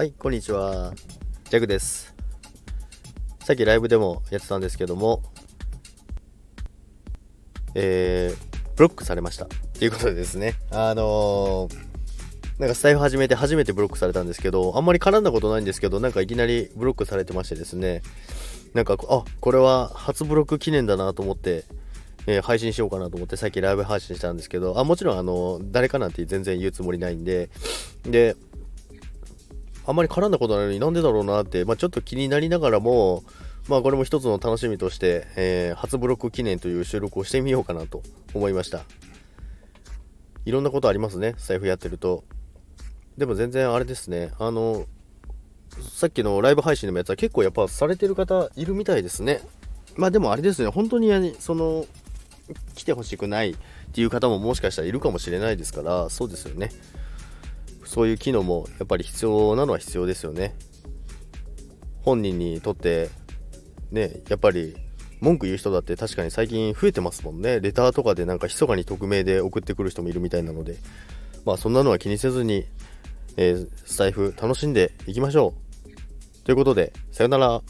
はい、こんにちは。ジャグです。さっきライブでもやってたんですけども、えー、ブロックされました。ということでですね、あのー、なんかスタイフ始めて初めてブロックされたんですけど、あんまり絡んだことないんですけど、なんかいきなりブロックされてましてですね、なんか、あ、これは初ブロック記念だなと思って、えー配信しようかなと思ってさっきライブ配信したんですけど、あ、もちろんあの、誰かなんて全然言うつもりないんで、で、あんまり絡んだことないのになんでだろうなって、まあ、ちょっと気になりながらも、まあこれも一つの楽しみとして、えー初ブロック記念という収録をしてみようかなと思いました。いろんなことありますね、財布やってると。でも全然あれですね、あの、さっきのライブ配信のやつは結構やっぱされてる方いるみたいですね。まあでもあれですね、本当にその、来てほしくないっていう方ももしかしたらいるかもしれないですから、そうですよね。そういう機能もやっぱり必要なのは必要ですよね。本人にとってねやっぱり文句言う人だって確かに最近増えてますもんね。レターとかでなんか密かに匿名で送ってくる人もいるみたいなので。まあそんなのは気にせずに、えー、スタイフ楽しんでいきましょう。ということでさよなら。